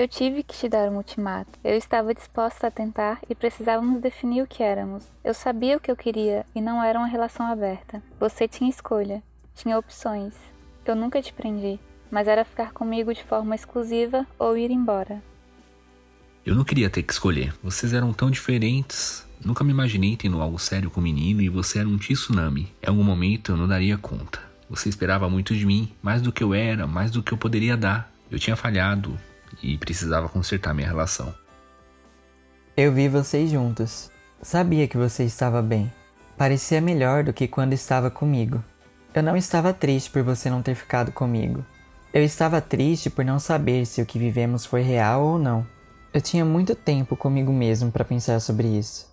Eu tive que te dar um ultimato. Eu estava disposta a tentar e precisávamos definir o que éramos. Eu sabia o que eu queria e não era uma relação aberta. Você tinha escolha, tinha opções. Eu nunca te prendi, mas era ficar comigo de forma exclusiva ou ir embora. Eu não queria ter que escolher. Vocês eram tão diferentes. Nunca me imaginei tendo algo sério com o menino e você era um tsunami. Em algum momento eu não daria conta. Você esperava muito de mim, mais do que eu era, mais do que eu poderia dar. Eu tinha falhado e precisava consertar minha relação. Eu vi vocês juntos. Sabia que você estava bem. Parecia melhor do que quando estava comigo. Eu não estava triste por você não ter ficado comigo. Eu estava triste por não saber se o que vivemos foi real ou não. Eu tinha muito tempo comigo mesmo para pensar sobre isso.